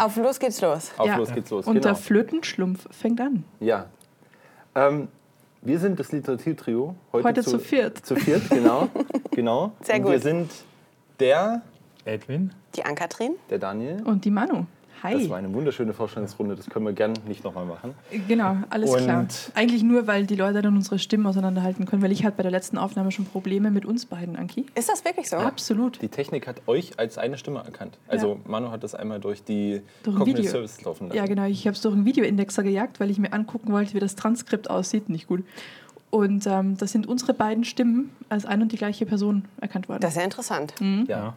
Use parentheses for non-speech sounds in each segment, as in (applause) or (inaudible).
Auf los geht's los. Auf Ja. los geht's los. Und genau. der Flötenschlumpf fängt an. Ja. Ähm, wir sind das Literaturtrio. Heute, Heute zu viert. Zu viert, genau. (laughs) genau. Sehr Und gut. wir sind der, Edwin? Die Ankatrin. der Daniel. Und die Manu. Hi. Das war eine wunderschöne Vorstellungsrunde. Das können wir gern nicht nochmal machen. Genau, alles Und- klar. Eigentlich nur, weil die Leute dann unsere Stimmen auseinanderhalten können, weil ich hatte bei der letzten Aufnahme schon Probleme mit uns beiden, Anki. Ist das wirklich so? Absolut. Die Technik hat euch als eine Stimme erkannt. Also Manu hat das einmal durch die Durch Cognitive Video. Services laufen lassen. Ja, genau. Ich habe es durch einen Videoindexer gejagt, weil ich mir angucken wollte, wie das Transkript aussieht. Nicht gut. Und ähm, das sind unsere beiden Stimmen als ein und die gleiche Person erkannt worden. Das ist ja interessant. Ja.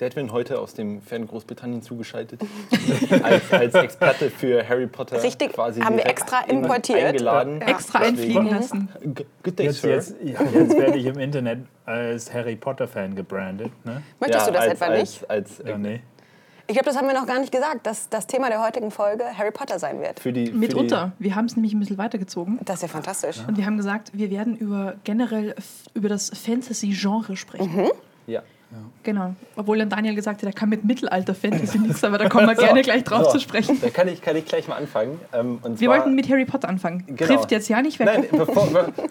Der Edwin heute aus dem Fern Großbritannien zugeschaltet. (laughs) als, als Experte für Harry Potter. Richtig, quasi haben wir extra importiert. Eingeladen. Ja. Extra einfliegen lassen. Good day, Jetzt, Sir. jetzt, ja, jetzt werde ich im Internet als Harry Potter-Fan gebrandet. Ne? Möchtest Ja, du das als, etwa als, nicht? Als, Ja, nee. Ich glaube, das haben wir noch gar nicht gesagt, dass das Thema der heutigen Folge Harry Potter sein wird. Für die, für Mitunter. Wir haben es nämlich ein bisschen weitergezogen. Das ist ja fantastisch. Und wir haben gesagt, wir werden über generell über das Fantasy-Genre sprechen. Die, ja. Genau. Obwohl dann Daniel gesagt hat, er kann mit Mittelalter-Fantasy nichts, aber da kommen wir (laughs) gerne gleich drauf So, zu sprechen. Da kann ich, kann ich gleich mal anfangen. Ähm, und Wir zwar- wollten mit Harry Potter anfangen. Genau. Trifft jetzt ja nicht, wer Nein, bevor,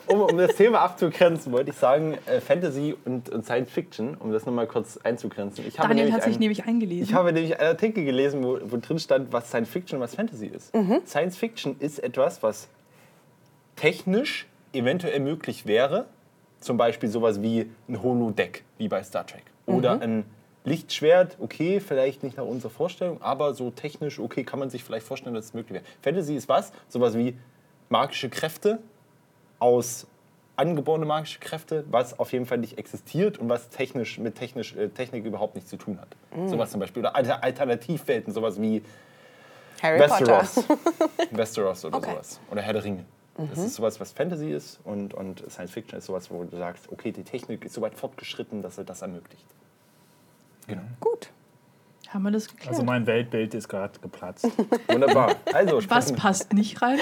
um, um das Thema abzugrenzen, wollte ich sagen, äh, Fantasy und, und Science Fiction, um das nochmal kurz einzugrenzen. Ich habe Daniel hat sich ein- nämlich eingelesen. Ich habe nämlich einen Artikel gelesen, wo, wo drin stand, was Science Fiction und was Fantasy ist. Science Fiction ist etwas, was technisch eventuell möglich wäre. Zum Beispiel sowas wie ein Holodeck, wie bei Star Trek. Oder ein Lichtschwert, okay, vielleicht nicht nach unserer Vorstellung, aber so technisch, okay, kann man sich vielleicht vorstellen, dass es möglich wäre. Fantasy ist was? Sowas wie magische Kräfte aus angeborene magische Kräfte, was auf jeden Fall nicht existiert und was technisch mit technisch, äh, Technik überhaupt nichts zu tun hat. Sowas zum Beispiel. Oder Alter- Alternativwelten, sowas wie Harry Westeros. Potter. (laughs) Westeros oder Okay. sowas. Oder Herr der Ringe. Das ist sowas, was Fantasy ist und, und Science Fiction ist sowas, wo du sagst, okay, die Technik ist so weit fortgeschritten, dass er das ermöglicht. Genau. Gut. Haben wir das geklärt? Also mein Weltbild ist gerade geplatzt. (laughs) Wunderbar. Also, Was passt nicht rein?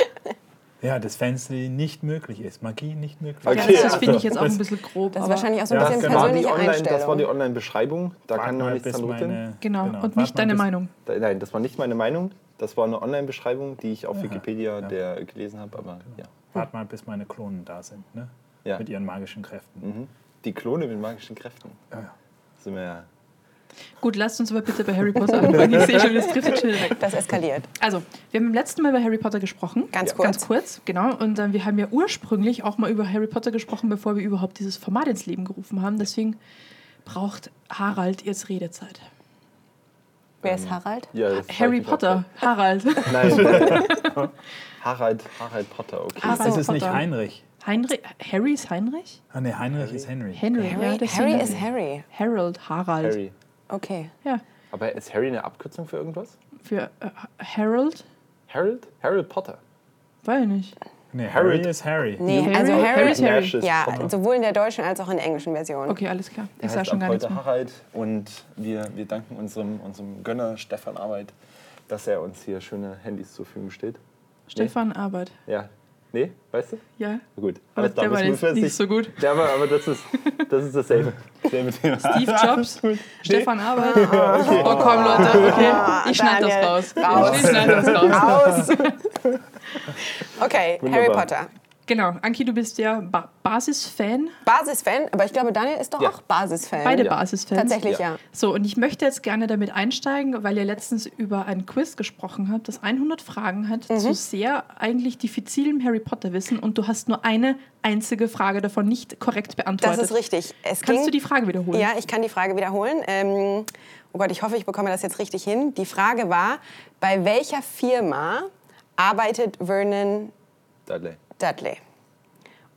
Ja, dass Fantasy nicht möglich ist. Magie nicht möglich. Okay. Ja, ist. das, das finde ich also, jetzt auch ein bisschen grob. Das ist wahrscheinlich auch so ein Ja, bisschen genau. war die persönliche Online, das war die Einstellung. Online-Beschreibung. Da Wart kann man nichts dran rütteln. meine- Genau, und wart nicht deine Meinung. Da- Nein, das war nicht meine Meinung. Das war eine Online-Beschreibung, die ich auf Aha, Wikipedia ja. der gelesen habe. Aber ja. Wart mal, bis meine Klonen da sind. Ne? Ja. Mit ihren magischen Kräften. Mhm. Die Klone mit magischen Kräften. Ja, ja. Sind wir ja. Gut, lasst uns aber bitte bei Harry Potter anfangen. Ich sehe schon, das trifft schon wieder weg. Das eskaliert. Also, wir haben beim letzten Mal über Harry Potter gesprochen. Ganz Ja. kurz. Ganz kurz, genau. Und äh, wir haben ja ursprünglich auch mal über Harry Potter gesprochen, bevor wir überhaupt dieses Format ins Leben gerufen haben. Deswegen braucht Harald jetzt Redezeit. Wer ist Harald? ja Harry. Potter, Harald. Nein. (laughs) Harald, Harald Potter, okay. Harald Es ist nicht Potter. Heinrich. Heinrich, Harry ist Heinrich? Ah, nee, Heinrich ist Henry. Henry, ja, Harry, das Harry ist Harry. Harold, Harald. Harry. Okay. Ja, Aber ist Harry eine Abkürzung für irgendwas? für äh, Harold? Harold? Harold Potter. Weiß ich nicht. Nee, Harry Harold- ist Harry. Nee, Harry- also Harry, Harry ist Harry. Ja, Potter. sowohl in der deutschen als auch in der englischen Version. Okay, alles klar. Der Ich sah schon ab gar nichts heute mehr. Harald und wir, wir danken unserem, unserem Gönner Stefan Arbeit, dass er uns hier schöne Handys zur Verfügung steht. Stefan Arbeit. Ja. Nee, weißt du? Ja. Gut. Aber klar, der war jetzt nicht so gut. Ja, aber, aber das ist, das ist dasselbe. (laughs) Steve Jobs, (laughs) Stefan (laughs) Arbeit. Oh komm, Leute, okay. Ich schneide das raus. raus. Ich schneide das raus. Aus! Okay, Harry Wunderbar. Potter. Genau, Anki, du bist ja ba Basisfan. Basisfan, aber ich glaube, Daniel ist doch Ja. auch Basisfan. Beide Ja. Basisfans. Tatsächlich, Ja. ja. So, und ich möchte jetzt gerne damit einsteigen, weil ihr letztens über ein Quiz gesprochen habt, das 100 Fragen hat, Mhm. zu sehr eigentlich diffizilem Harry Potter Wissen und du hast nur eine einzige Frage davon nicht korrekt Das beantwortet. ist richtig. Es Kannst ging, du die Frage wiederholen? Ja, ich kann die Frage wiederholen. Ähm, oh Gott, ich hoffe, ich bekomme das jetzt richtig hin. Die Frage war, bei welcher Firma arbeitet Vernon Dudley. Dudley?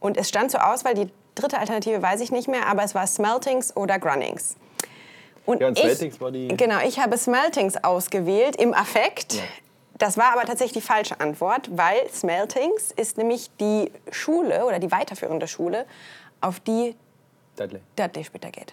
Und es stand zur Auswahl, die dritte Alternative weiß ich nicht mehr, aber es war Smeltings oder Grunnings. Und Ja, und ich, Smeltings war die- Genau, ich habe Smeltings ausgewählt im Affekt. Das war aber tatsächlich die falsche Antwort, weil Smeltings ist nämlich die Schule oder die weiterführende Schule, auf die Dudley. Dudley später geht.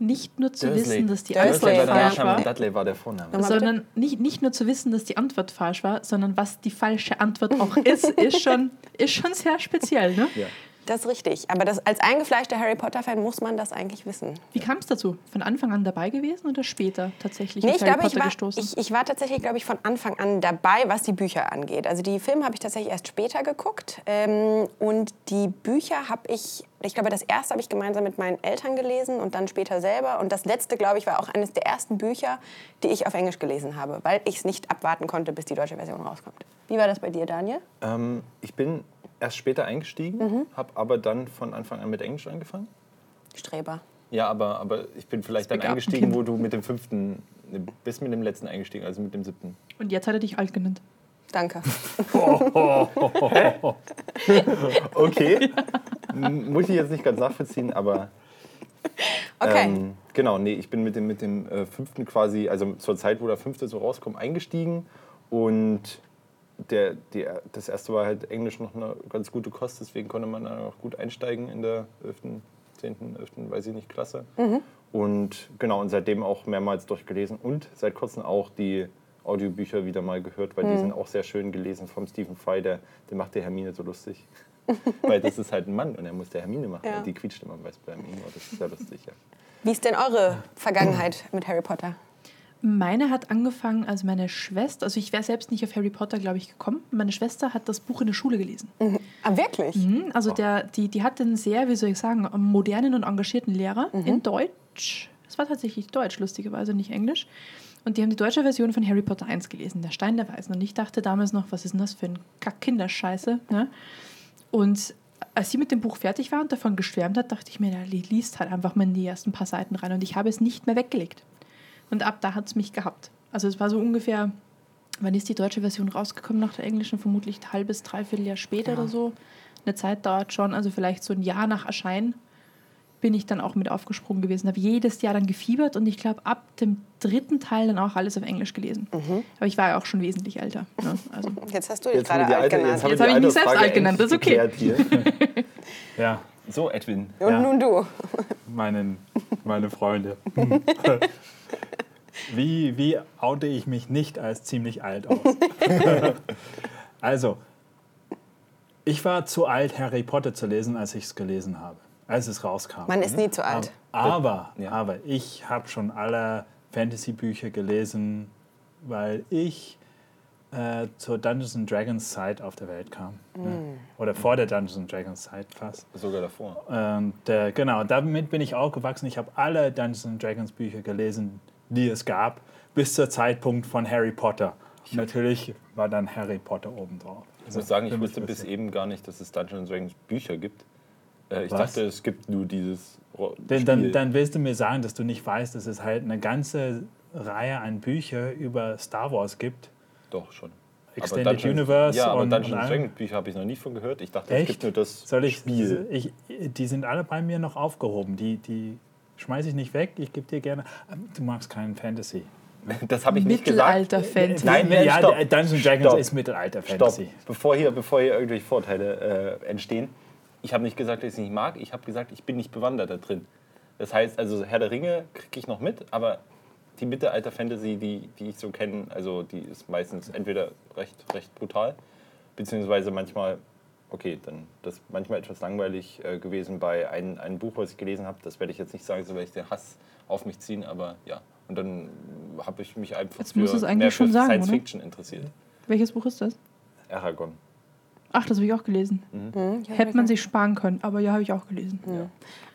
Nicht nur zu Dursley. wissen, dass die Dursley Antwort der falsch war, Dudley war der Vorname. Nochmal sondern nicht, nicht nur zu wissen, dass die Antwort falsch war, sondern was die falsche Antwort auch ist, ist schon, ist schon sehr speziell. Ne? Ja. Das ist richtig. Aber das, als eingefleischter Harry Potter-Fan muss man das eigentlich wissen. Wie kam es dazu? Von Anfang an dabei gewesen oder später tatsächlich Nee, ich Harry glaube, ich Potter war, gestoßen? ich, ich war tatsächlich, glaube ich, von Anfang an dabei, was die Bücher angeht. Also die Filme habe ich tatsächlich erst später geguckt. Ähm, und die Bücher habe ich, ich glaube, das erste habe ich gemeinsam mit meinen Eltern gelesen und dann später selber. Und das letzte, glaube ich, war auch eines der ersten Bücher, die ich auf Englisch gelesen habe, weil ich es nicht abwarten konnte, bis die deutsche Version rauskommt. Wie war das bei dir, Daniel? Ähm, ich bin erst später eingestiegen, Mhm. habe aber dann von Anfang an mit Englisch angefangen. Streber. Ja, aber, aber ich bin vielleicht dann eingestiegen, wo (laughs) du mit dem fünften, ne, bis mit dem letzten eingestiegen, also mit dem siebten. Und jetzt hat er dich alt genannt. Danke. (laughs) Okay. M- (laughs) Muss ich jetzt nicht ganz nachvollziehen, aber Okay. ähm, genau, nee, ich bin mit dem, mit dem äh, fünften quasi, also zur Zeit, wo der fünfte so rauskommt, eingestiegen und der, der, das erste war halt Englisch noch eine ganz gute Kost, deswegen konnte man dann auch gut einsteigen in der 11., 10., 11., weiß ich nicht, Klasse. Und genau, und seitdem auch mehrmals durchgelesen und seit kurzem auch die Audiobücher wieder mal gehört, weil die sind auch sehr schön gelesen vom Stephen Fry, der, der macht der Hermine so lustig. (laughs) weil das ist halt ein Mann und er muss der Hermine machen Ja. die quietscht immer bei bei ihm. Das ist sehr lustig, ja. Wie ist denn eure Vergangenheit mit Harry Potter? Meine hat angefangen, also meine Schwester, also ich wäre selbst nicht auf Harry Potter, glaube ich, gekommen. Meine Schwester hat das Buch in der Schule gelesen. Ah, wirklich? Mhm, Also der, die, die hat einen sehr, wie soll ich sagen, modernen und engagierten Lehrer in Deutsch. Es war tatsächlich Deutsch, lustigerweise, nicht Englisch. Und die haben die deutsche Version von Harry Potter 1 gelesen, Der Stein der Weisen. Und ich dachte damals noch, was ist denn das für ein Kack-Kinderscheiße? Ne? Und als sie mit dem Buch fertig war und davon geschwärmt hat, dachte ich mir, ja, die liest halt einfach mal in die ersten paar Seiten rein. Und ich habe es nicht mehr weggelegt. Und ab da hat es mich gehabt. Also es war so ungefähr, wann ist die deutsche Version rausgekommen nach der englischen? Vermutlich ein halbes, dreiviertel Jahr später oder so. Eine Zeit dauert schon, also vielleicht so ein Jahr nach Erscheinen bin ich dann auch mit aufgesprungen gewesen. Habe jedes Jahr dann gefiebert und ich glaube ab dem dritten Teil dann auch alles auf Englisch gelesen. Aber ich war ja auch schon wesentlich älter. Ne? Also (laughs) Jetzt hast du dich gerade alt genannt. jetzt habe ich mich selbst alt genannt, das ist okay. (laughs) Ja, So, Edwin. Und Ja. nun du. meinen, meine Freunde. (laughs) wie, wie oute ich mich nicht als ziemlich alt aus? (laughs) also, ich war zu alt, Harry Potter zu lesen, als ich es gelesen habe, als es rauskam. Man ist nie zu alt. Aber, Ja. aber ich habe schon alle Fantasy-Bücher gelesen, weil ich äh, zur Dungeons and Dragons Zeit auf der Welt kam. Ne? Oder vor der Dungeons and Dragons Zeit fast. Sogar davor. Und äh, genau, damit bin ich aufgewachsen. Ich habe alle Dungeons and Dragons Bücher gelesen, die es gab, bis zur Zeitpunkt von Harry Potter. Und natürlich war dann Harry Potter obendrauf. Ich muss sagen, ich wusste bis eben gar nicht, dass es Dungeons Dragons Bücher gibt. Äh, ich Was? dachte, es gibt nur dieses dann, Spiel. dann willst du mir sagen, dass du nicht weißt, dass es halt eine ganze Reihe an Büchern über Star Wars gibt. Doch, schon. Extended aber Dungeons, Universe Ja, aber und- Dungeons und. Dragons Bücher habe ich noch nie von gehört. Ich dachte, es gibt nur das Soll ich, Spiel. Ich, die sind alle bei mir noch aufgehoben. Die, die schmeiße ich nicht weg. Ich gebe dir gerne. Ähm, Du magst keinen Fantasy. (laughs) Das habe ich nicht gesagt. Mittelalter-Fantasy. Nein, nein, ja, stopp. Dungeons and Dragons Stopp. ist Mittelalter Stopp. Fantasy. Bevor hier, bevor hier irgendwelche Vorteile äh, entstehen. Ich habe nicht gesagt, dass ich es nicht mag. Ich habe gesagt, ich bin nicht bewandert da drin. Das heißt, also Herr der Ringe kriege ich noch mit, aber die Mittelalter-Fantasy, die, die ich so kenne, also die ist meistens entweder recht, recht brutal, beziehungsweise manchmal, okay, dann das ist manchmal etwas langweilig äh, gewesen bei ein, einem Buch, was ich gelesen habe. Das werde ich jetzt nicht sagen, so werde ich den Hass auf mich ziehen, aber ja. Und dann habe ich mich einfach Jetzt für mehr für Science oder? Fiction interessiert. Welches Buch ist das? Aragon. Ach, das habe ich auch gelesen. Hätte man sich sparen können, aber ja, habe ich auch gelesen.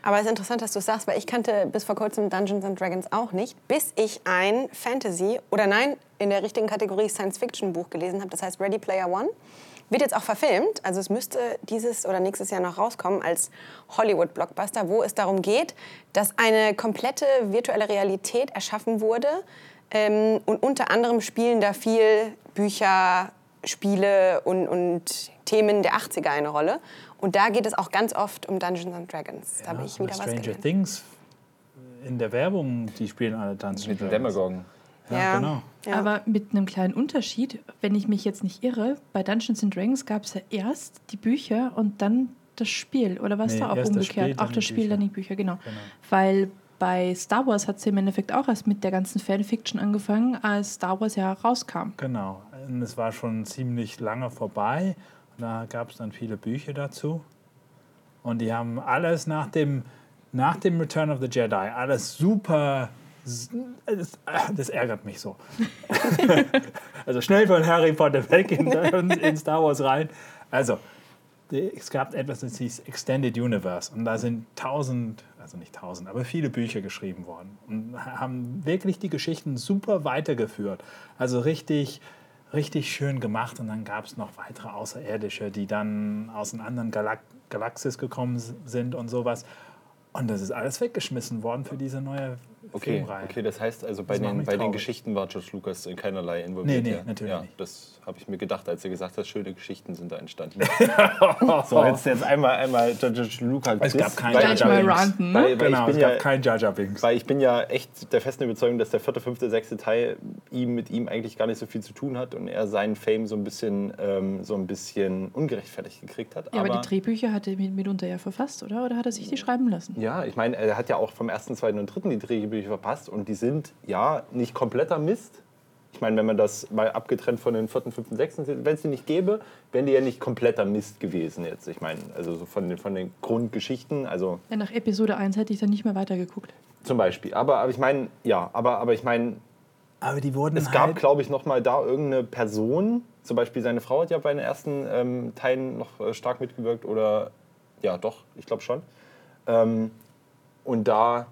Aber es ist interessant, dass du es sagst, weil ich kannte bis vor kurzem Dungeons and Dragons auch nicht, bis ich ein Fantasy oder nein, in der richtigen Kategorie Science-Fiction-Buch gelesen habe. Das heißt Ready Player One. Wird jetzt auch verfilmt, also es müsste dieses oder nächstes Jahr noch rauskommen als Hollywood-Blockbuster, wo es darum geht, dass eine komplette virtuelle Realität erschaffen wurde. Ähm, und unter anderem spielen da viel Bücher, Spiele und, und Themen der 80er eine Rolle. Und da geht es auch ganz oft um Dungeons and Dragons. Da habe ich wieder was Stranger gelernt. Things in der Werbung, die spielen alle Dungeons Mit Dragons. Demagogen. Ja, Ja. genau. Ja. Aber mit einem kleinen Unterschied, wenn ich mich jetzt nicht irre, bei Dungeons and Dragons gab es ja erst die Bücher und dann das Spiel. Oder was Nee, da auch das umgekehrt? Spiel, dann auch die das Spiel, Bücher. dann die Bücher, genau. Genau. Weil bei Star Wars hat es im Endeffekt auch erst mit der ganzen Fanfiction angefangen, als Star Wars ja rauskam. Genau. Und es war schon ziemlich lange vorbei. Da gab es dann viele Bücher dazu. Und die haben alles nach dem, nach dem Return of the Jedi, alles super. Das, das ärgert mich so. (laughs) also schnell von Harry Potter weg in, in Star Wars rein. Also, es gab etwas, das hieß Extended Universe. Und da sind tausend, also nicht tausend, aber viele Bücher geschrieben worden. Und haben wirklich die Geschichten super weitergeführt. Also richtig, richtig schön gemacht. Und dann gab es noch weitere Außerirdische, die dann aus einer anderen Galak Galaxis gekommen sind und sowas. Und das ist alles weggeschmissen worden für diese neue Okay, Filmreihe. okay, das heißt also bei, Das den, bei den. Geschichten war George Lucas in keinerlei involviert. Nee, nee, ja. natürlich ja, nicht. Das habe ich mir gedacht, als er gesagt hat, schöne Geschichten sind da entstanden. (laughs) so, jetzt, jetzt einmal, einmal George Lucas. Es gab keinen weil, Jar Jar ranten, ne? weil, weil, Genau, ich bin es ja, gab kein Jar Jar Binks. weil ich bin ja echt der festen Überzeugung, dass der vierte, fünfte, sechste Teil ihm mit ihm eigentlich gar nicht so viel zu tun hat und er seinen Fame so ein bisschen, ähm, so ein bisschen ungerechtfertigt gekriegt hat. Ja, aber, die Drehbücher hat er mit- mitunter ja verfasst, oder? Oder hat er sich die schreiben lassen? Ja, ich meine, er hat ja auch vom ersten, zweiten und dritten die Drehbücher verpasst und die sind ja nicht kompletter Mist. Ich meine, wenn man das mal abgetrennt von den vierten, fünften, sechsten, wenn es die nicht gäbe, wären die ja nicht kompletter Mist gewesen jetzt. Ich meine, also so von den, von den Grundgeschichten, also Ja, nach Episode 1 hätte ich dann nicht mehr weitergeguckt. zum Beispiel. Aber, aber ich meine, ja, aber, aber ich meine, Aber die wurden es gab, halt, glaube ich, noch mal da irgendeine Person, zum Beispiel seine Frau hat ja bei den ersten ähm, Teilen noch äh, stark mitgewirkt oder, ja doch, ich glaube schon. Ähm, und da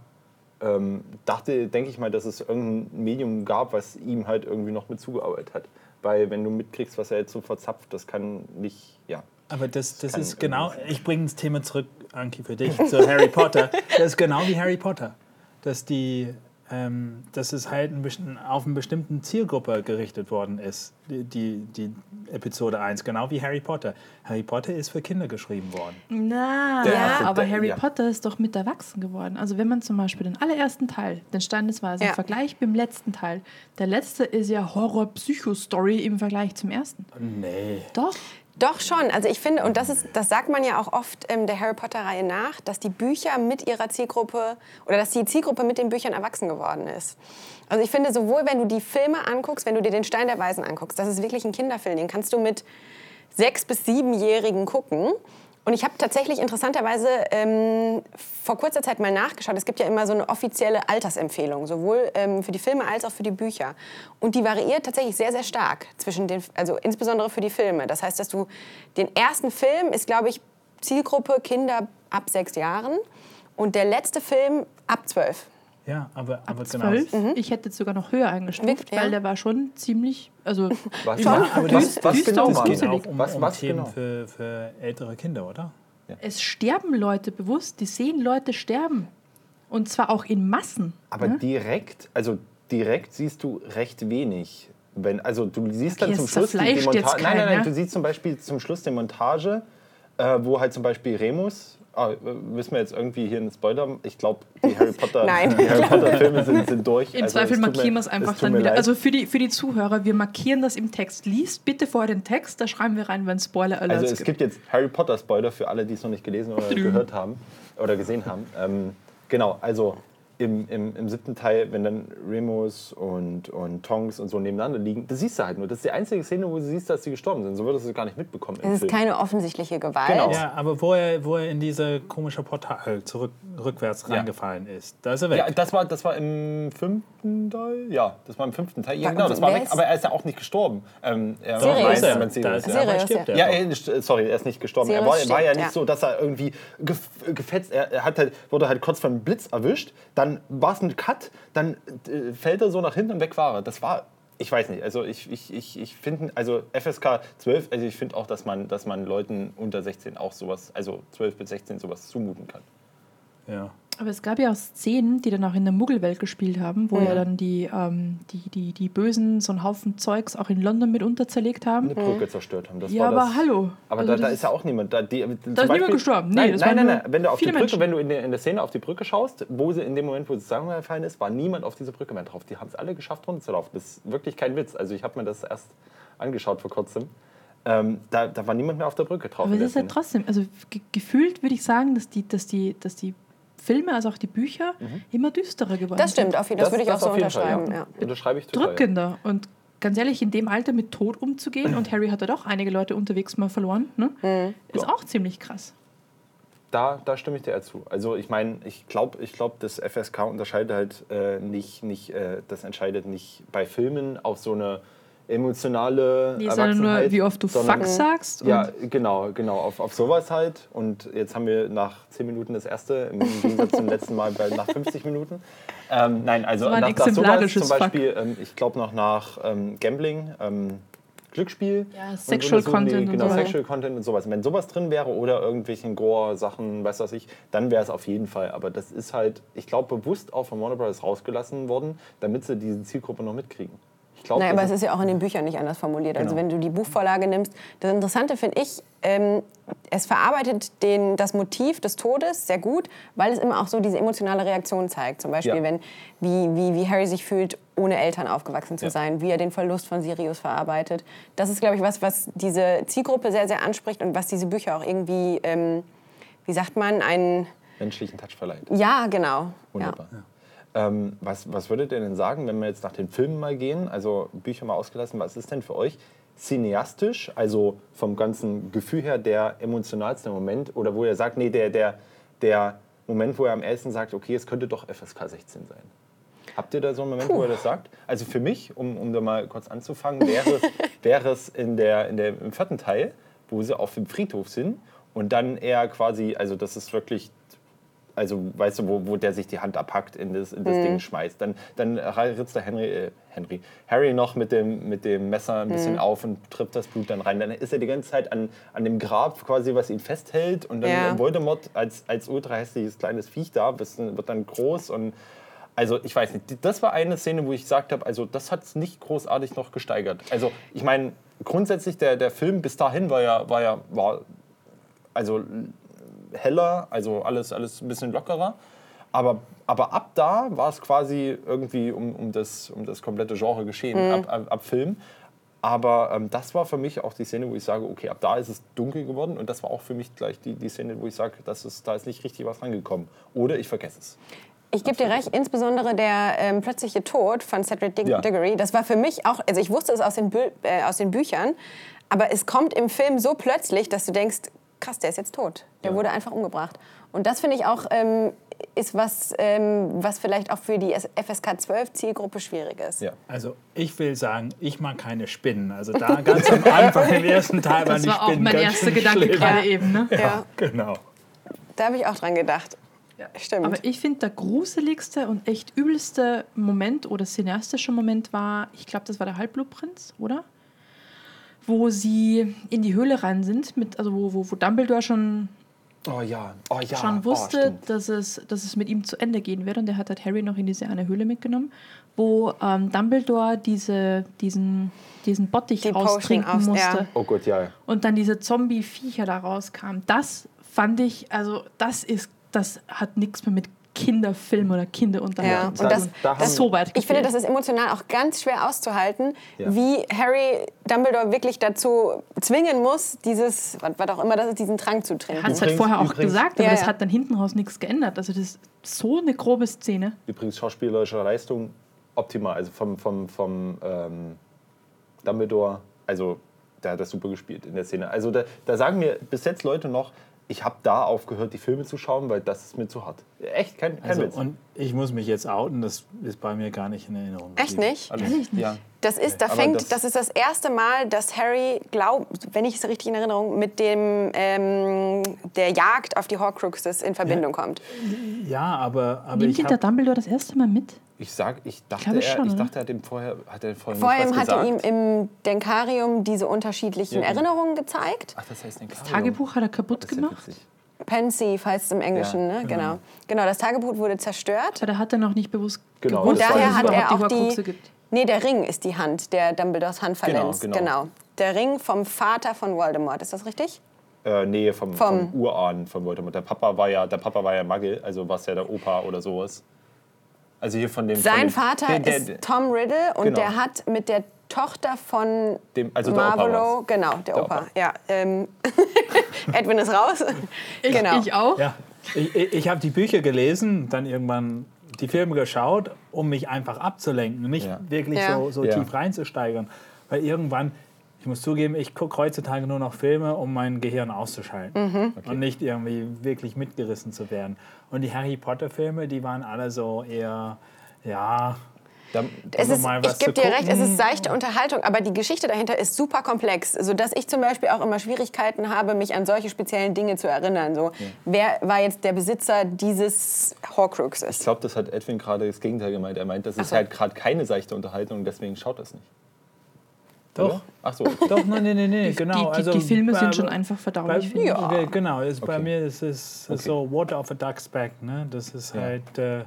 ähm, dachte, denke ich mal, dass es irgendein Medium gab, was ihm halt irgendwie noch mit zugearbeitet hat. Weil wenn du mitkriegst, was er jetzt so verzapft, das kann nicht, ja. Aber das, das kann ist genau, ich bringe das Thema zurück, Anki, für dich, (laughs) zu Harry Potter. Das ist genau wie Harry Potter. Dass, die, ähm, dass es halt ein bisschen auf eine bestimmte Zielgruppe gerichtet worden ist, die, die, die Episode 1, genau wie Harry Potter. Harry Potter ist für Kinder geschrieben worden. Na, ja, erste- aber Harry ja. Potter ist doch mit erwachsen geworden. Also wenn man zum Beispiel den allerersten Teil, den Standesweisen, Ja. vergleicht mit dem letzten Teil, der letzte ist ja Horror-Psycho-Story im Vergleich zum ersten. Nee. Doch. Doch schon. Also ich finde, und das, ist, das sagt man ja auch oft ähm, der Harry Potter-Reihe nach, dass die Bücher mit ihrer Zielgruppe oder dass die Zielgruppe mit den Büchern erwachsen geworden ist. Also ich finde, sowohl wenn du die Filme anguckst, wenn du dir den Stein der Weisen anguckst, das ist wirklich ein Kinderfilm, den kannst du mit sechs- bis siebenjährigen gucken. Und ich habe tatsächlich interessanterweise ähm, vor kurzer Zeit mal nachgeschaut. Es gibt ja immer so eine offizielle Altersempfehlung, sowohl ähm, für die Filme als auch für die Bücher. Und die variiert tatsächlich sehr, sehr stark zwischen den, also insbesondere für die Filme. Das heißt, dass du den ersten Film ist, glaube ich, Zielgruppe Kinder ab sechs Jahren und der letzte Film ab zwölf. Ja, aber, aber genau. Zwölf. Ich hätte jetzt sogar noch höher eingestuft? Ja. weil der war schon ziemlich, also Was, Schon? (laughs) was, Düst- was, was genau, Es Mann? geht gruselig. auch um, Was- um was Themen genau? für, für ältere Kinder, oder? es sterben Leute bewusst, die sehen Leute sterben. Und zwar auch in Massen. Aber direkt, also direkt siehst du recht wenig. Wenn, also du siehst Okay, dann zum es Schluss die, die Montage. Nein, nein, nein, ja? du siehst zum Beispiel zum Schluss die Montage, äh, wo halt zum Beispiel Remus. Ah, müssen wir jetzt irgendwie hier einen Spoiler? Ich glaube, die Harry (laughs) Potter, Nein. die Harry Potter Filme sind, sind durch. Im Also, Zweifel es markieren wir es einfach tut dann wieder. leid. Also für die, für die Zuhörer, wir markieren das im Text. Liest bitte vorher den Text, da schreiben wir rein, wenn es Spoiler-Alerts Also es gibt jetzt Harry Potter Spoiler für alle, die es noch nicht gelesen oder gehört haben oder gesehen haben. Ähm, genau, also im, im, im siebten Teil, wenn dann Remus und, und Tonks und so nebeneinander liegen, das siehst du halt nur. Das ist die einzige Szene, wo du siehst, dass sie gestorben sind. So würdest du es gar nicht mitbekommen Es ist Film. keine offensichtliche Gewalt. Genau. Ja, aber wo er, wo er in diese komische Portal zurück, rückwärts Ja. reingefallen ist, da ist er weg. Ja, das war, das war im fünften Teil. Ja, das war im fünften Teil. Ja, genau, das war weg. Aber er ist ja auch nicht gestorben. Ähm, er Sirius. er. Man Da ist er, Sirius, stirbt ja. er. Er, sorry, er ist nicht gestorben. Er Sirius war, war ja stirbt, nicht ja. so, dass er irgendwie gef- gefetzt, er, er hat halt, wurde halt kurz vom Blitz erwischt, dann war es ein Cut, dann äh, fällt er so nach hinten und weg war er. Das war, ich weiß nicht, also ich, ich, ich, ich finde, also FSK 12, also ich finde auch, dass man, dass man Leuten unter 16 auch sowas, also 12 bis 16 sowas zumuten kann. Ja. Aber es gab ja auch Szenen, die dann auch in der Muggelwelt gespielt haben, wo Mhm. ja dann die, ähm, die, die, die Bösen so einen Haufen Zeugs auch in London mitunter zerlegt haben. Eine Brücke zerstört haben. Das Ja, aber das, hallo. Aber Also da, da das ist ja auch niemand. Da, die, da ist niemand gestorben. Nee, nein, das nein, nein, nein. Wenn du auf die Brücke, Menschen. wenn du in der, in der Szene auf die Brücke schaust, wo sie in dem Moment, wo es zusammengefallen ist, war niemand auf diese Brücke mehr drauf. Die haben es alle geschafft, runterzulaufen. Das ist wirklich kein Witz. Also ich habe mir das erst angeschaut vor kurzem. Ähm, da, da war niemand mehr auf der Brücke drauf. Aber der ist halt Szene. trotzdem, also ge gefühlt würde ich sagen, dass die, dass, die, dass die Filme, also auch die Bücher, immer düsterer geworden Das stimmt, auf jeden Fall. Das, würde ich auch so jeden Fall, unterschreiben. Ja. Unterschreibe ich total. ja. Drückender. Und ganz ehrlich, in dem Alter mit Tod umzugehen, und Harry hat ja doch einige Leute unterwegs mal verloren, ne? ist Ja. auch ziemlich krass. da, da stimme ich dir eher zu. Also ich meine, ich glaube, ich glaub, das FSK unterscheidet halt äh, nicht, nicht äh, das entscheidet nicht bei Filmen auf so eine emotionale Nee, sondern nur, wie oft du sondern- Fuck sagst. Ja, genau, genau, auf, auf sowas halt. Und jetzt haben wir nach 10 Minuten das erste, im Gegensatz zum letzten Mal bei, nach 50 Minuten. Ähm, nein, also Das nach, nach sowas zum Beispiel, ähm, ich glaube noch nach ähm, Gambling, ähm, Glücksspiel. Ja, Sexual so, nee, Content und Genau, so. Sexual Content und sowas. Wenn sowas drin wäre oder irgendwelchen Gore-Sachen, was weiß ich, dann wäre es auf jeden Fall. Aber das ist halt, ich glaube, bewusst auch von Warner Bros. rausgelassen worden, damit sie diese Zielgruppe noch mitkriegen. Ich glaube, Naja, aber es ist ja auch in den Büchern nicht anders formuliert. Also Genau. wenn du die Buchvorlage nimmst, das Interessante finde ich, ähm, es verarbeitet den, das Motiv des Todes sehr gut, weil es immer auch so diese emotionale Reaktion zeigt. Zum Beispiel, Ja. wenn, wie, wie, wie Harry sich fühlt, ohne Eltern aufgewachsen zu Ja. sein, wie er den Verlust von Sirius verarbeitet. Das ist, glaube ich, was, was diese Zielgruppe sehr, sehr anspricht und was diese Bücher auch irgendwie, ähm, wie sagt man, ein... menschlichen Touch verleiht. Ja, genau. Wunderbar. Ähm, was, was würdet ihr denn sagen, wenn wir jetzt nach den Filmen mal gehen, also Bücher mal ausgelassen, was ist denn für euch cineastisch, also vom ganzen Gefühl her der emotionalste Moment oder wo ihr sagt, nee, der, der, der Moment, wo er am ehesten sagt, okay, es könnte doch FSK 16 sein? Habt ihr da so einen Moment, wo ihr das sagt? Also für mich, um, um da mal kurz anzufangen, wäre es, (laughs) wäre es in der, in der, im vierten Teil, wo sie auf dem Friedhof sind und dann er quasi, also das ist wirklich also weißt du, wo, wo der sich die Hand abhackt, in das, in das Ding schmeißt. Dann, dann ritzt der Henry, äh, Henry, Harry noch mit dem, mit dem Messer ein bisschen auf und trifft das Blut dann rein. Dann ist er die ganze Zeit an, an dem Grab quasi, was ihn festhält. Und dann Ja. Voldemort als, als ultra hässliches kleines Viech da, wird dann groß und also ich weiß nicht, das war eine Szene, wo ich gesagt habe, also das hat es nicht großartig noch gesteigert. Also ich meine, grundsätzlich der, der Film bis dahin war ja, war ja, war also heller, also alles, alles ein bisschen lockerer. Aber, aber ab da war es quasi irgendwie um, um, das, um das komplette Genre geschehen, ab, ab, ab Film. Aber ähm, das war für mich auch die Szene, wo ich sage, okay, ab da ist es dunkel geworden. Und das war auch für mich gleich die, die Szene, wo ich sage, das ist, da ist nicht richtig was rangekommen. Oder ich vergesse es. Ich gebe dir recht, insbesondere der ähm, plötzliche Tod von Cedric Dig Ja. Diggory, das war für mich auch, also ich wusste es aus den, Bü äh, aus den Büchern, aber es kommt im Film so plötzlich, dass du denkst, krass, der ist jetzt tot. Der Ja. wurde einfach umgebracht. Und das finde ich auch, ähm, ist was, ähm, was vielleicht auch für die FSK 12 Zielgruppe schwierig ist. Ja. Also ich will sagen, ich mag keine Spinnen. Also da ganz am (laughs) Anfang im ersten Teil waren Das die war auch Spinnen mein erster Gedanke schlimm. gerade eben. Ne? Ja, Genau. da habe ich auch dran gedacht. Stimmt. Aber ich finde, der gruseligste und echt übelste Moment oder cineastische Moment war, ich glaube, das war der Halbblutprinz, oder? Wo sie in die Höhle rein sind, mit, also wo, wo, wo Dumbledore schon, Oh ja, oh ja. schon oh, wusste, stimmt. dass, es, dass es mit ihm zu Ende gehen wird. Und der hat halt Harry noch in diese eine Höhle mitgenommen, wo ähm, Dumbledore diese, diesen, diesen Bottich Potion austrinken aus- musste. ja. Oh Gott, ja. und dann diese Zombie-Viecher da rauskamen. Das fand ich, also das ist, das hat nichts mehr mit Kinderfilm oder Kinderunterhaltung Ja, und das- da das ist so weit Ich finde, das ist emotional auch ganz schwer auszuhalten, Ja. wie Harry Dumbledore wirklich dazu zwingen muss, dieses, was, was auch immer das ist, diesen Trank zu trinken. hat es halt vorher auch übrigens- gesagt, aber Ja, das hat dann hinten raus nichts geändert. Also das ist so eine grobe Szene. Übrigens schauspielerische Leistung optimal. Also vom, vom, vom ähm, Dumbledore, also der hat das super gespielt in der Szene. Also da, da sagen mir bis jetzt Leute noch, ich habe da aufgehört, die Filme zu schauen, weil das ist mir zu hart. Echt, kein, kein Also, Witz. und ich muss mich jetzt outen, das ist bei mir gar nicht in Erinnerung. Echt nicht? Nicht? Ja. Das ist, da Aber fängt, das- das, ist das erste Mal, dass Harry, glaub, wenn ich es richtig in Erinnerung, mit dem ähm, der Jagd auf die Horcruxes in Verbindung kommt. Ja, aber, aber Nimmt ich ihn der Dumbledore das erste Mal mit? Ich sag, ich dachte, er, schon, ich oder? dachte, er hat ihm vorher, hat er vorher Vor nicht was hat er gesagt. ihm im Denkarium diese unterschiedlichen Ja. Erinnerungen gezeigt. Ach, das heißt das Tagebuch hat er kaputt das ist ja gemacht. witzig. Pensive heißt es im Englischen, Ja, ne? Genau. genau, das Tagebuch wurde zerstört. Aber da hat er noch nicht bewusst Genau, war Daher hat er auch die die. Gibt. Nee, der Ring ist die Hand, der Dumbledores Hand verletzt. Genau, genau. Der Ring vom Vater von Voldemort, ist das richtig? Äh, nee, vom, Vom- vom Urahn von Voldemort. Der Papa war ja, der Papa war ja Muggle, also war es ja der Opa oder sowas. Also hier von dem. von Sein dem, Vater der- der- ist Tom Riddle und Genau. der hat mit der Tochter von Dem- also der Opa Marvolo, genau, der, Der Opa. Opa. Ja, ähm, (laughs) Edwin ist raus. Ich, genau. ich auch. Ja, ich, ich, habe die Bücher gelesen, dann irgendwann die Filme geschaut, um mich einfach abzulenken, nicht Ja. wirklich Ja. so, so Ja. tief reinzusteigern. Weil irgendwann, Ich muss zugeben, ich gucke heutzutage nur noch Filme, um mein Gehirn auszuschalten und nicht irgendwie wirklich mitgerissen zu werden. Und die Harry Potter-Filme, die waren alle so eher, ja, Da, Es ist, mal was ich gebe dir recht, es ist seichte Unterhaltung, aber die Geschichte dahinter ist super komplex, sodass ich zum Beispiel auch immer Schwierigkeiten habe, mich an solche speziellen Dinge zu erinnern. So, Wer war jetzt der Besitzer dieses ich Horcruxes? glaube, das hat Edwin gerade das Gegenteil gemeint. Er meint, das ist so. halt gerade keine seichte Unterhaltung und deswegen schaut das nicht. doch. Oder? Ach so. (laughs) Doch, nein, nein, nein, nee, genau. die, die, also, die Filme bei- sind schon einfach verdaulich, bei, ich. ja. Genau, ist, bei Okay. mir ist es Okay. so Water of a Duck's Back. Ne? Das ist Ja. halt. Äh,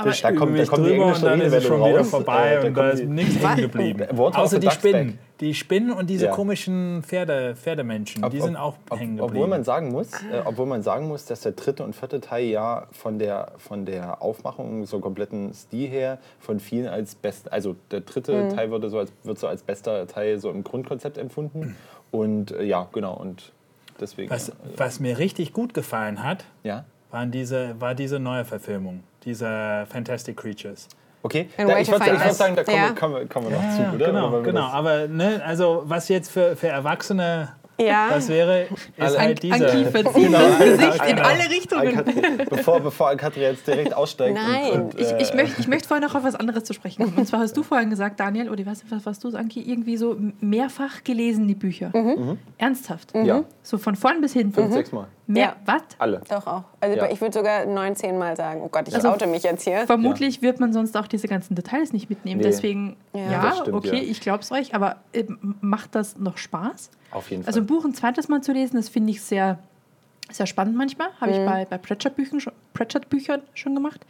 Aber Da kommt- da kommt die drüber und englische dann ist es schon wieder raus. vorbei Äh, da und da ist die- nichts hängen geblieben. Außer die Spinnen. Die Spinnen und diese Ja. komischen Pferde, Pferdemenschen, die Ob- sind ob- auch ob- hängen Obwohl geblieben. man sagen muss, äh, obwohl man sagen muss, dass der dritte und vierte Teil ja von der, von der Aufmachung, so kompletten Stil her, von vielen als best, also der dritte Mhm. Teil wurde so als, wird so als bester Teil so im Grundkonzept empfunden. Und äh, ja, genau, und deswegen. was, äh, was mir richtig gut gefallen hat, ja. waren diese, war diese neue Verfilmung, diese Fantastic Creatures. Okay, da, ich würde würd sagen, da kommen, Ja. wir, kommen, wir, kommen wir noch Ja, zu, oder? genau, Oder genau. Aber ne, also was jetzt für, für Erwachsene Ja. was wäre, ist Alle- halt An diese. Kiefer ziehen das Gesicht in Genau. alle Richtungen. Bevor, bevor Ankatrin jetzt direkt aussteigt. Nein, und, und, Ich, ich, äh, möchte, ich möchte vorher noch auf was anderes zu sprechen kommen. Und zwar hast du vorhin gesagt, Daniel, oder ich weiß nicht, was, was du, Anki, irgendwie so mehrfach gelesen, die Bücher. Ernsthaft. Ja, So von vorn bis hinten. fünf, sechs Mal. Mehr, Ja. was? Alle. Doch auch. Also Ja. ich würde sogar neun, zehn Mal sagen. Oh Gott, ich Also oute mich jetzt hier. Vermutlich wird man sonst auch diese ganzen Details nicht mitnehmen. Nee. Deswegen, Ja. ja, Das stimmt, okay, ja. ich glaube es euch, aber äh, macht das noch Spaß? Auf jeden Fall. Also ein Buch ein zweites Mal zu lesen, das finde ich sehr, sehr spannend manchmal. Habe ich bei, bei Pratchett-Büchern schon, Pratchett -Büchern schon gemacht.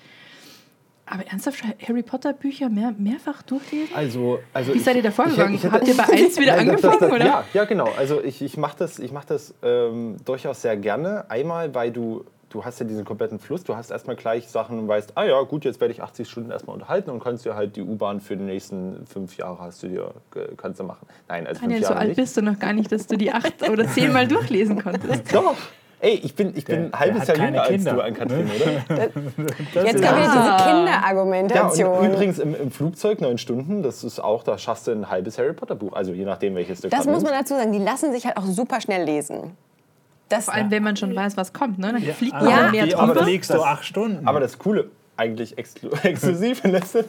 Aber ernsthaft, Harry Potter-Bücher mehr, mehrfach durchlesen? Also, also Wie seid ihr da vorgegangen? ich hätte- Habt ihr bei eins wieder Nein, das- angefangen? das, das, oder? Ja, ja, genau. Also ich, ich mache das, ich mach das ähm, durchaus sehr gerne. Einmal, weil du, du hast ja diesen kompletten Fluss. Du hast erstmal gleich Sachen und weißt, ah ja, gut, jetzt werde ich 80 Stunden erstmal unterhalten und kannst dir halt die U-Bahn für die nächsten fünf Jahre hast du dir, kannst du machen. Nein, also Daniel, fünf so Jahre alt nicht. bist du noch gar nicht, dass du die acht (laughs) oder zehnmal durchlesen konntest. Doch. Ey, ich bin, ich bin Der- ein halbes Jahr jünger als du, Ankatrin, ne? oder? (laughs) Jetzt kommt wieder diese Ja, Kinderargumentation. und übrigens im, im Flugzeug neun Stunden, das ist auch, da schaffst du ein halbes Harry Potter Buch. Also je nachdem, welches du das muss man dazu sagen, die lassen sich halt auch super schnell lesen. Das, Vor allem, wenn man schon weiß, was kommt. Ne? Dann fliegt man aber dann mehr drüber. oft fliegst du acht Stunden? Aber das Coole, eigentlich exklu (laughs) exklusiv in letzter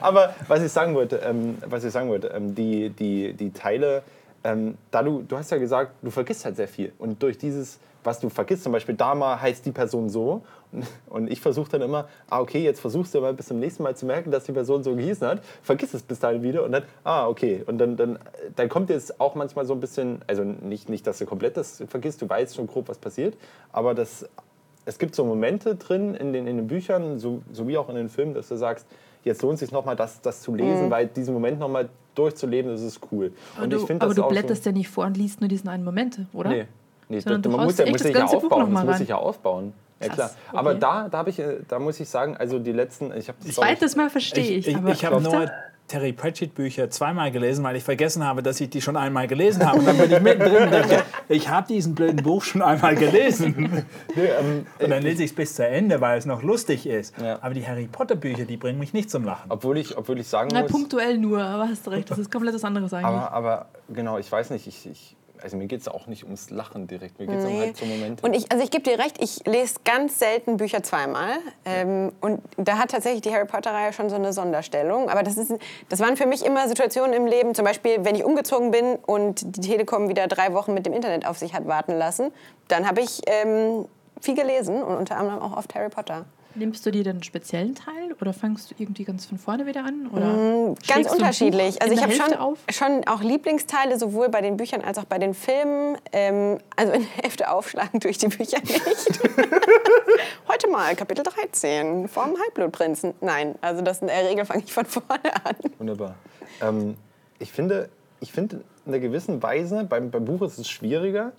Aber was ich sagen wollte, ähm, was ich sagen wollte, ähm, die, die, die Teile, ähm, da du, du hast ja gesagt, du vergisst halt sehr viel. Und durch dieses, was du vergisst, zum Beispiel da mal heißt die Person so. (laughs) Und, ich versuche dann immer, ah, okay, jetzt versuchst du mal bis zum nächsten Mal zu merken, dass die Person so gehießen hat. Vergiss es bis dahin wieder und dann, ah, okay. Und dann, dann, dann kommt jetzt auch manchmal so ein bisschen, also nicht, nicht, dass du komplett das vergisst, du weißt schon grob, was passiert, aber das es gibt so Momente drin in den, in den Büchern, so, so wie auch in den Filmen, dass du sagst, jetzt lohnt es sich nochmal, das, das zu lesen, weil diesen Moment nochmal durchzuleben, das ist cool. Aber Und du, ich find aber das du auch blätterst so, ja nicht vor und liest nur diesen einen Momente, oder? Nee, nee Sondern das, du man muss, ja, echt muss das ja aufbauen. Das muss sich ja aufbauen. Ja, Krass, klar. okay. Aber da, da, ich, äh, da muss ich sagen, also die letzten, ich habe Zweites Mal verstehe ich. Ich, ich, aber ich habe nur Terry Pratchett Bücher zweimal gelesen, weil ich vergessen habe, dass ich die schon einmal gelesen habe. Und dann bin ich mittendrin und denke, ich habe diesen blöden Buch schon einmal gelesen. (laughs) ähm, Und dann lese ich es bis zu Ende, weil es noch lustig ist. Ja. Aber die Harry Potter Bücher, die bringen mich nicht zum Lachen. obwohl, ich, obwohl ich sagen Na, muss, punktuell nur, aber hast du recht, das ist komplett was anderes eigentlich. aber, aber genau, ich weiß nicht, ich, ich, also mir geht es auch nicht ums Lachen direkt, mir geht es um Nee. halt so Momente. Und ich, also ich gebe dir recht, ich lese ganz selten Bücher zweimal. Ähm, und da hat tatsächlich die Harry Potter-Reihe schon so eine Sonderstellung. Aber das, ist, das waren für mich immer Situationen im Leben, zum Beispiel, wenn ich umgezogen bin und die Telekom wieder drei Wochen mit dem Internet auf sich hat warten lassen, dann habe ich ähm, viel gelesen und unter anderem auch oft Harry Potter. Nimmst du dir dann einen speziellen Teil oder fängst du irgendwie ganz von vorne wieder an? Oder Mm, Ganz unterschiedlich. Also ich habe schon, auf? schon auch Lieblingsteile, sowohl bei den Büchern als auch bei den Filmen. Ähm, also in der Hälfte aufschlagen durch die Bücher nicht. (laughs) Heute mal Kapitel 13 vom Halbblutprinzen. Nein, also das in der Regel fange ich von vorne an. Wunderbar. Ähm, ich finde, ich finde in einer gewissen Weise, beim, beim Buch ist es schwieriger,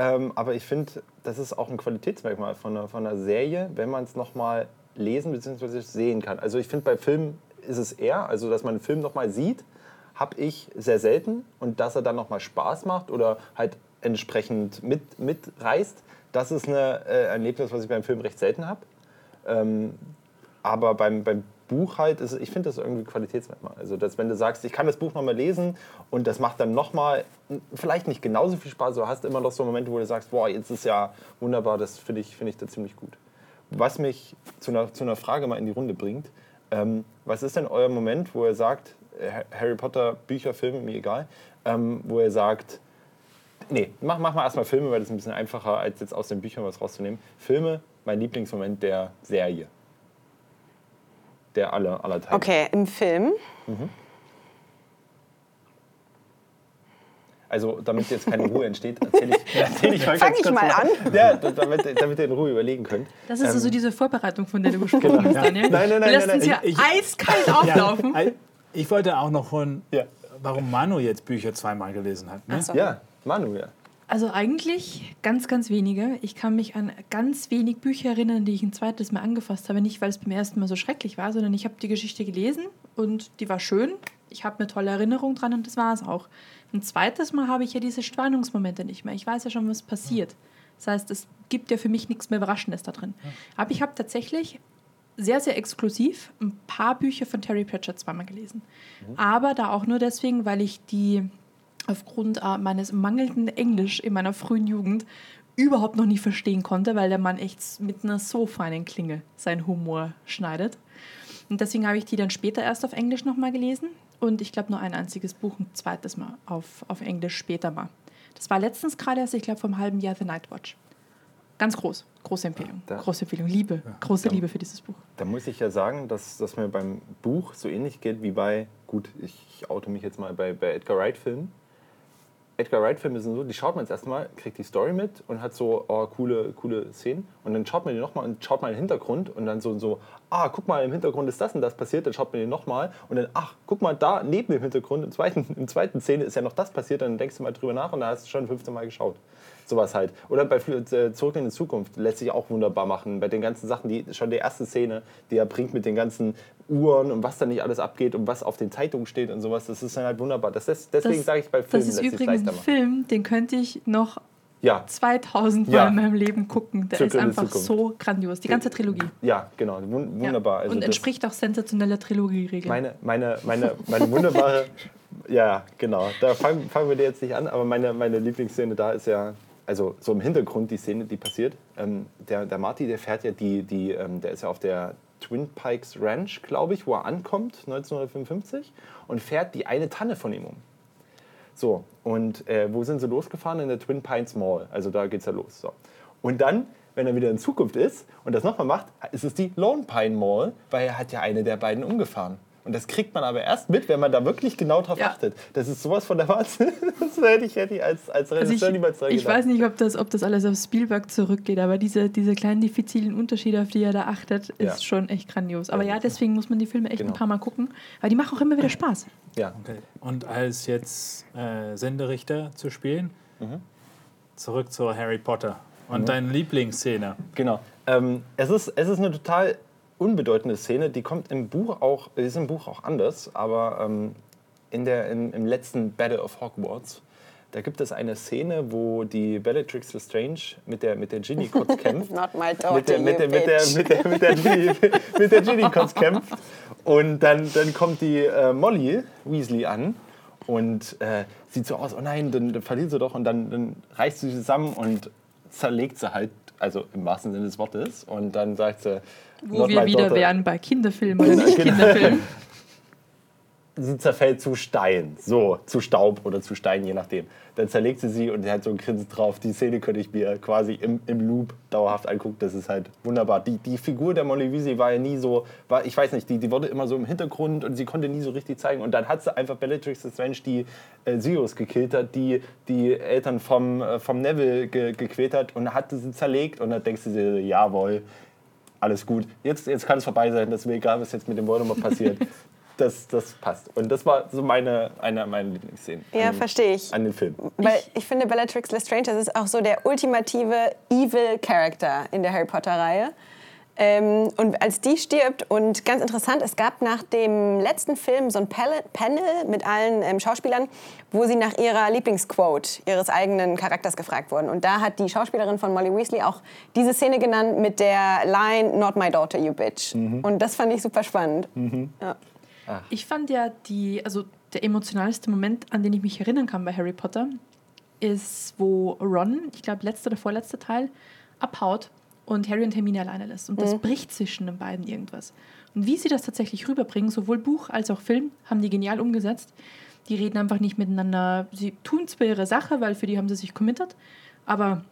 ähm, aber ich finde, das ist auch ein Qualitätsmerkmal von einer, von einer Serie, wenn man es nochmal lesen bzw. sehen kann. Also ich finde, bei Filmen ist es eher, also dass man einen Film nochmal sieht, habe ich sehr selten und dass er dann nochmal Spaß macht oder halt entsprechend mit, mitreißt, das ist eine, äh, ein Erlebnis, was ich beim Film recht selten habe. Ähm, aber beim, beim Buch halt, ist, ich finde das irgendwie Qualitätsmerkmal. Also, dass wenn du sagst, ich kann das Buch nochmal lesen und das macht dann nochmal, vielleicht nicht genauso viel Spaß, aber hast immer noch so Momente, wo du sagst, boah, jetzt ist ja wunderbar, das finde ich, find ich da ziemlich gut. Was mich zu einer, zu einer Frage mal in die Runde bringt, ähm, was ist denn euer Moment, wo ihr sagt, äh, Harry Potter, Bücher, Filme, mir egal, ähm, wo ihr sagt, nee, mach, mach mal erstmal Filme, weil das ist ein bisschen einfacher, als jetzt aus den Büchern was rauszunehmen. Filme, mein Lieblingsmoment der Serie. Der aller, aller Teile. Okay, im Film. Also, damit jetzt keine Ruhe entsteht, erzähle ich, (laughs) erzähl ich mal Fang ganz ich kurz mal an. Ja, damit, damit ihr in Ruhe überlegen könnt. Das ist Ähm, also diese Vorbereitung, von der du gesprochen hast, Daniel. Nein, nein, nein, Wir lassen nein, uns hier Ich- eiskalt auflaufen. Ja, ich wollte auch noch von, Ja. warum Manu jetzt Bücher zweimal gelesen hat. Ne? Ach so. Ja, Manu, ja. Also eigentlich ganz, ganz wenige. Ich kann mich an ganz wenig Bücher erinnern, die ich ein zweites Mal angefasst habe. Nicht, weil es beim ersten Mal so schrecklich war, sondern ich habe die Geschichte gelesen und die war schön. Ich habe eine tolle Erinnerung dran und das war es auch. Ein zweites Mal habe ich ja diese Spannungsmomente nicht mehr. Ich weiß ja schon, was passiert. Das heißt, es gibt ja für mich nichts mehr Überraschendes da drin. Aber ich habe tatsächlich sehr, sehr exklusiv ein paar Bücher von Terry Pratchett zweimal gelesen. Aber da auch nur deswegen, weil ich die aufgrund äh, meines mangelnden Englisch in meiner frühen Jugend überhaupt noch nicht verstehen konnte, weil der Mann echt mit einer so feinen Klinge seinen Humor schneidet. Und deswegen habe ich die dann später erst auf Englisch nochmal gelesen. Und ich glaube nur ein einziges Buch, ein zweites Mal auf, auf Englisch später mal. Das war letztens gerade erst, ich glaube, vom halben Jahr The Night Watch. Ganz groß. Große Empfehlung. Da- Große Empfehlung. Liebe. Große Liebe für dieses Buch. Da muss ich ja sagen, dass das mir beim Buch so ähnlich geht wie bei, gut, ich oute mich jetzt mal bei, bei Edgar Wright-Filmen. Edgar Wright-Filme sind so, die schaut man jetzt erstmal, kriegt die Story mit und hat so oh, coole, coole Szenen. Und dann schaut man die nochmal und schaut mal in den Hintergrund und dann so, so, ah, guck mal, im Hintergrund ist das und das passiert. Dann schaut man den nochmal und dann, ach, guck mal, da neben dem Hintergrund, im zweiten, (laughs) im zweiten Szene ist ja noch das passiert. Dann denkst du mal drüber nach und da hast du schon 15 Mal geschaut. Sowas halt. Oder bei äh, Zurück in die Zukunft lässt sich auch wunderbar machen. Bei den ganzen Sachen, die schon die erste Szene, die er bringt mit den ganzen Uhren und was da nicht alles abgeht und was auf den Zeitungen steht und sowas, das ist dann halt wunderbar. Das ist, deswegen sage ich bei Filmen Das ist lässt übrigens ein. Film, den könnte ich noch Ja, 2000 Mal Ja. in meinem Leben gucken. Der Zurück ist einfach so grandios. Die ganze Trilogie. ja, genau, wun- Ja. wunderbar. Also Und entspricht auch sensationeller Trilogieregeln. Meine, meine, meine, meine wunderbare, (laughs) ja, genau, da fangen, fangen wir dir jetzt nicht an, aber meine, meine Lieblingsszene da ist ja, also so im Hintergrund die Szene, die passiert. Ähm, der, der Marty, der fährt ja die, die ähm, der ist ja auf der Twin Pikes Ranch, glaube ich, wo er ankommt, 1955, und fährt die eine Tanne von ihm um. So, und äh, wo sind sie losgefahren? In der Twin Pines Mall. Also da geht's ja los. So. Und dann, wenn er wieder in Zukunft ist und das nochmal macht, ist es die Lone Pine Mall, weil er hat ja eine der beiden umgefahren. Und das kriegt man aber erst mit, wenn man da wirklich genau drauf Ja. achtet. Das ist sowas von der Wahnsinn. (laughs) Das hätte ich, hätte ich als, als Also Regisseur ich, niemals dran ich gedacht. weiß nicht, ob das, ob das alles auf Spielberg zurückgeht, aber diese, diese kleinen diffizilen Unterschiede, auf die er da achtet, ist Ja. schon echt grandios. Aber Ja, ja, deswegen muss man die Filme echt Genau. ein paar Mal gucken, weil die machen auch immer wieder Spaß. Ja. Okay. Und als jetzt äh, Senderichter zu spielen, Mhm. zurück zu Harry Potter. Und deine Lieblingsszene. Genau. Ähm, es, ist, es ist eine total unbedeutende Szene, die kommt im Buch auch, ist im Buch auch anders, aber ähm, in der, im, im letzten Battle of Hogwarts, da gibt es eine Szene, wo die Bellatrix Lestrange mit der, mit der Ginny kurz (laughs) kämpft. Not my daughter, mit der, mit der, mit der, mit der, mit der, Ginny, (laughs) mit der Ginny kurz kämpft. Und dann, dann kommt die äh, Molly Weasley an und äh, sieht so aus, oh nein, dann, dann verliert sie doch. Und dann, dann reißt sie zusammen und zerlegt sie halt, also im wahrsten Sinne des Wortes. Und dann sagt sie, Wo "Not wir wieder daughter." wären bei Kinderfilmen oder nicht (laughs) Genau. Kinderfilmen. (laughs) sie zerfällt zu Stein, so, zu Staub oder zu Stein, je nachdem. Dann zerlegt sie sie und sie hat so ein Grinsen drauf. Die Szene könnte ich mir quasi im, im Loop dauerhaft angucken. Das ist halt wunderbar. Die, die Figur der Molly Weasley war ja nie so, war, ich weiß nicht, die, die wurde immer so im Hintergrund und sie konnte nie so richtig zeigen. Und dann hat sie einfach Bellatrix Lestrange, die äh, Sirius gekillt hat, die die Eltern vom, äh, vom Neville ge, gequält hat und hat sie zerlegt. Und dann denkst du dir, jawohl, alles gut. Jetzt, jetzt kann es vorbei sein. Das ist mir egal, was jetzt mit dem Voldemort passiert. (laughs) Das, das passt. Und das war so meine, eine meiner Lieblingsszenen. Ja, an, verstehe ich. An den Film. Weil ich finde, Bellatrix Lestrange, das ist auch so der ultimative Evil Character in der Harry Potter-Reihe. Ähm, und als die stirbt, und ganz interessant, es gab nach dem letzten Film so ein Pal- Panel mit allen ähm, Schauspielern, wo sie nach ihrer Lieblingsquote ihres eigenen Charakters gefragt wurden. Und da hat die Schauspielerin von Molly Weasley auch diese Szene genannt mit der Line Not my daughter, you bitch. Und das fand ich super spannend. Ja. Ich fand ja die, also der emotionalste Moment, an den ich mich erinnern kann bei Harry Potter, ist, wo Ron, ich glaube letzter oder vorletzter Teil, abhaut und Harry und Hermine alleine lässt. Und das bricht zwischen den beiden irgendwas. Und wie sie das tatsächlich rüberbringen, sowohl Buch als auch Film, haben die genial umgesetzt. Die reden einfach nicht miteinander. Sie tun zwar ihre Sache, weil für die haben sie sich committed, aber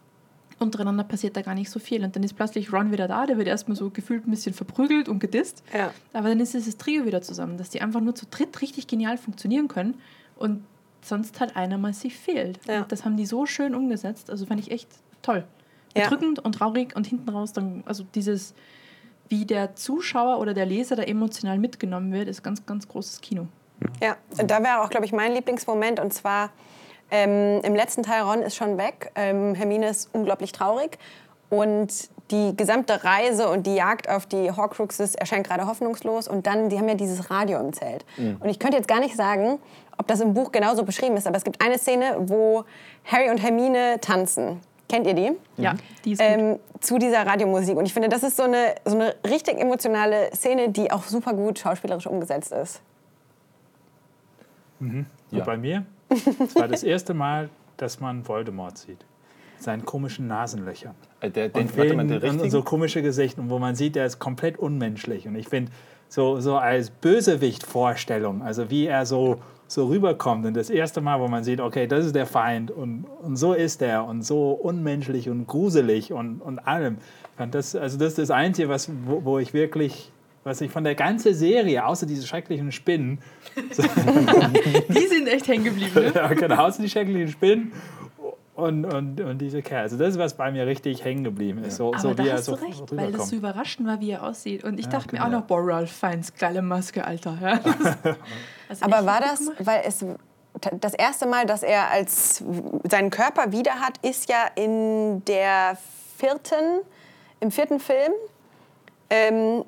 untereinander passiert da gar nicht so viel. Und dann ist plötzlich Ron wieder da, der wird erstmal so gefühlt ein bisschen verprügelt und gedisst. Ja. Aber dann ist dieses Trio wieder zusammen, dass die einfach nur zu dritt richtig genial funktionieren können und sonst halt einer massiv fehlt. Ja. Das haben die so schön umgesetzt. Also fand ich echt toll. Ja. Bedrückend und traurig und hinten raus dann, also dieses, wie der Zuschauer oder der Leser da emotional mitgenommen wird, ist ganz, ganz großes Kino. Ja, und da wäre auch, glaube ich, mein Lieblingsmoment. Und zwar ähm, im letzten Teil, Ron ist schon weg. Ähm, Hermine ist unglaublich traurig. Und die gesamte Reise und die Jagd auf die Horcruxes erscheint gerade hoffnungslos. Und dann, die haben ja dieses Radio im Zelt. Und ich könnte jetzt gar nicht sagen, ob das im Buch genauso beschrieben ist, aber es gibt eine Szene, wo Harry und Hermine tanzen. Kennt ihr die? Ja, die ist gut. ähm, zu dieser Radiomusik. Und ich finde, das ist so eine, so eine richtig emotionale Szene, die auch super gut schauspielerisch umgesetzt ist. Und bei mir, es war das erste Mal, dass man Voldemort sieht. Seinen komischen Nasenlöchern. Äh, Der, den, Und, warte mal, der und, so komische Gesichter, wo man sieht, der ist komplett unmenschlich. Und ich finde, so, so als Bösewicht-Vorstellung, also wie er so, so rüberkommt und das erste Mal, wo man sieht, okay, das ist der Feind und, und so ist er und so unmenschlich und gruselig und, und allem. Ich fand das, also das ist das Einzige, was, wo, wo ich wirklich, was ich von der ganzen Serie, außer diese schrecklichen Spinnen, (laughs) Die sind echt hängen geblieben. Ne? ja, genau, außer die schrecklichen Spinnen und, und, und diese Kerl. Also das ist, was bei mir richtig hängen geblieben ist. So, Aber so da wie er hast so du recht, weil das rüberkommt. so überraschend war, wie er aussieht. Und ich dachte mir auch genau. noch, boah, Ralph Fiennes, geile Maske, Alter. Ja. (laughs) Also Aber war das, gemacht. weil es das erste Mal, dass er als seinen Körper wieder hat, ist ja in der vierten, im vierten Film. Ähm,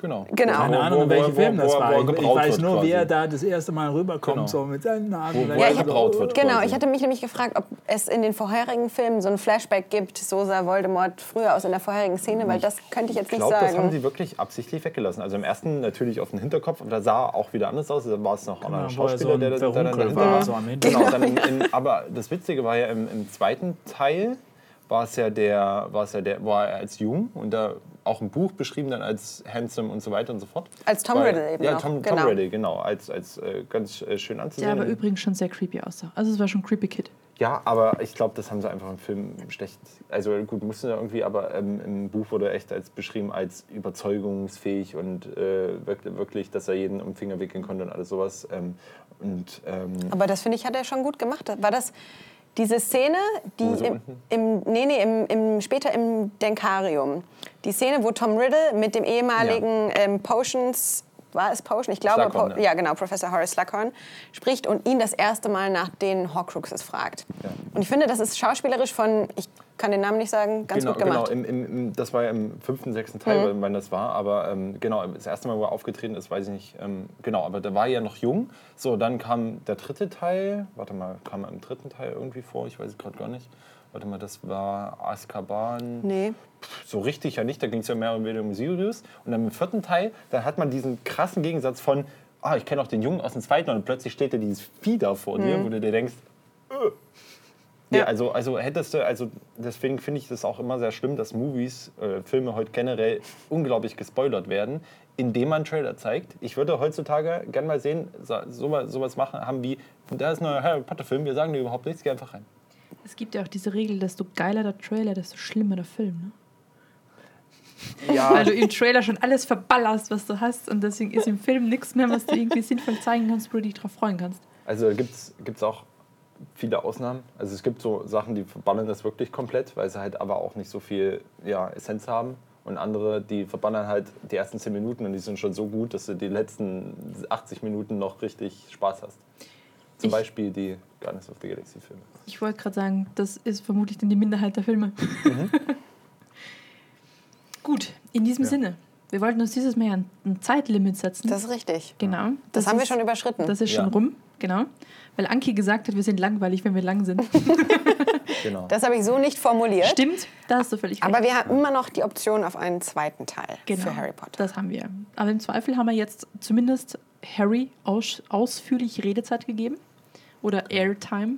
Genau. Genau. Keine Ahnung, in welchem Film das war. Ich, weiß nur, wie quasi. er da das erste Mal rüberkommt, Genau. so mit seinen Nasen. Wo- wo Ja, er gebraut wird. genau, quasi. ich hatte mich nämlich gefragt, ob es in den vorherigen Filmen so ein Flashback gibt, so sah Voldemort früher aus in der vorherigen Szene, weil das könnte ich jetzt Ich nicht glaube, das haben sagen. sie wirklich absichtlich weggelassen. Also im ersten natürlich auf den Hinterkopf, und da sah er auch wieder anders aus. Da war es noch ein Genau, wo er so Schauspieler, ein der, der, der dann dahinter war, so am Hintergrund. Genau, dann in, in, aber das Witzige war ja im, im zweiten Teil war es ja der, war es ja der, war er als jung und da auch im Buch beschrieben dann als handsome und so weiter und so fort. Als Tom Weil- Riddle eben Ja, noch, Tom, genau. Tom Riddle, genau, als, als äh, ganz äh, schön Der anzusehen. aber übrigens schon sehr creepy aussah. Also es war schon ein creepy Kid. Ja, aber ich glaube, das haben sie einfach im Film schlecht. Also gut, mussten ja irgendwie, aber ähm, im Buch wurde er echt als beschrieben als überzeugungsfähig und äh, wirklich, wirklich, dass er jeden um den Finger wickeln konnte und alles sowas. Ähm, und ähm, Aber das finde ich, hat er schon gut gemacht. War das diese Szene, die im, im, nee, nee, im, im, später im Denkarium, die Szene, wo Tom Riddle mit dem ehemaligen ähm, Potions, war es Potion? Ich glaube, Slughorn, Po- ja. ja genau, Professor Horace Slughorn, spricht und ihn das erste Mal nach den Horcruxes fragt. Ja. Und ich finde, das ist schauspielerisch von, ich kann den Namen nicht sagen, ganz genau, gut gemacht. genau im, im, das war ja im fünften, sechsten Teil, wann das war. Aber ähm, genau, das erste Mal, wo er aufgetreten ist, weiß ich nicht. Ähm, genau, aber da war er ja noch jung. So, dann kam der dritte Teil. Warte mal, kam er im dritten Teil irgendwie vor? Ich weiß es gerade gar nicht. Warte mal, das war Azkaban. Nee. so richtig ja nicht, da ging es ja mehr um weniger um Sirius. Und dann im vierten Teil, da hat man diesen krassen Gegensatz von, ah, ich kenne auch den Jungen aus dem zweiten und plötzlich steht da dieses Vieh da vor dir, wo du dir denkst, äh. Nee, Ja. also, also hättest du, also deswegen finde ich das auch immer sehr schlimm, dass Movies, äh, Filme heute generell unglaublich gespoilert werden, indem man Trailer zeigt. Ich würde heutzutage gern mal sehen, so, sowas, sowas machen, haben wie, da ist ein neuer Harry Potter Film, wir sagen dir überhaupt nichts, geh einfach rein. Es gibt ja auch diese Regel, desto geiler der Trailer, desto schlimmer der Film. Ne? Ja, Weil du im Trailer schon alles verballerst, was du hast. Und deswegen ist im Film nichts mehr, was du irgendwie sinnvoll zeigen kannst, wo du dich drauf freuen kannst. Also gibt es auch viele Ausnahmen. Also es gibt so Sachen, die verbannen das wirklich komplett, weil sie halt aber auch nicht so viel ja, Essenz haben. Und andere, die verbannen halt die ersten 10 Minuten und die sind schon so gut, dass du die letzten 80 Minuten noch richtig Spaß hast. Zum Ich- Beispiel die Guardians of the Galaxy Filme. Ich wollte gerade sagen, das ist vermutlich dann die Minderheit der Filme. (laughs) Gut, in diesem Sinne. Wir wollten uns dieses Mal ja ein, Zeitlimit setzen. Das ist richtig. genau. Das, haben wir schon überschritten. Das ist schon Ja. rum, genau. Weil Anki gesagt hat, wir sind langweilig, wenn wir lang sind. (laughs) Genau. Das habe ich so nicht formuliert. Stimmt, da hast du völlig recht. Aber wir haben immer noch die Option auf einen zweiten Teil genau, für Harry Potter. Das haben wir. Aber im Zweifel haben wir jetzt zumindest Harry aus, ausführlich Redezeit gegeben. Oder Airtime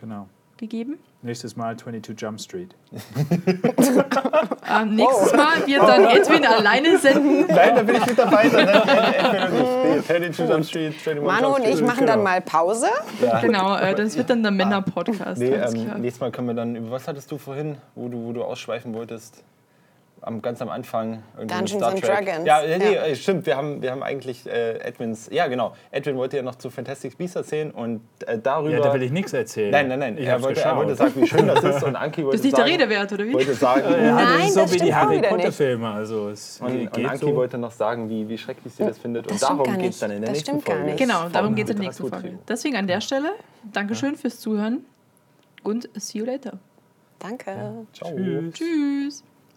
Genau. Gegeben. Nächstes Mal 22 Jump Street. Ähm, (laughs) nächstes Mal wird dann Edwin alleine senden. (laughs) Nein, da bin ich mit dabei. Dann Edwin und ich. 22 Jump Street, 21 Manu Jump und ich machen dann mal Pause. Genau, äh, das wird dann der Männer-Podcast. Nee, ähm, nächstes Mal können wir dann, über was hattest du vorhin, wo du, wo du ausschweifen wolltest? Am, ganz am Anfang. Dungeons Star and Trek. Dragons. Ja, nee, Ja. äh, stimmt. Wir haben, wir haben eigentlich äh, Edwins, ja genau, Edwin wollte ja noch zu Fantastic Beasts erzählen und äh, darüber... Ja, da will ich nichts erzählen. Nein, nein, nein. Ich er, wollte, er wollte sagen, wie schön das ist und Anki wollte Das ist nicht sagen... der Rede wert, oder wie? Wollte sagen, Ja, das Nein, ist so das wie die Harry wieder Potter nicht. Filme. Also es und, und geht Anki so. wollte noch sagen, wie, wie schrecklich sie das findet. Das und darum geht es dann in der Das nächsten stimmt gar Folge. nicht. Genau, darum geht es in der nächsten Folge. Deswegen an der Stelle, Dankeschön fürs Zuhören und see you later. Danke. Ciao. Tschüss.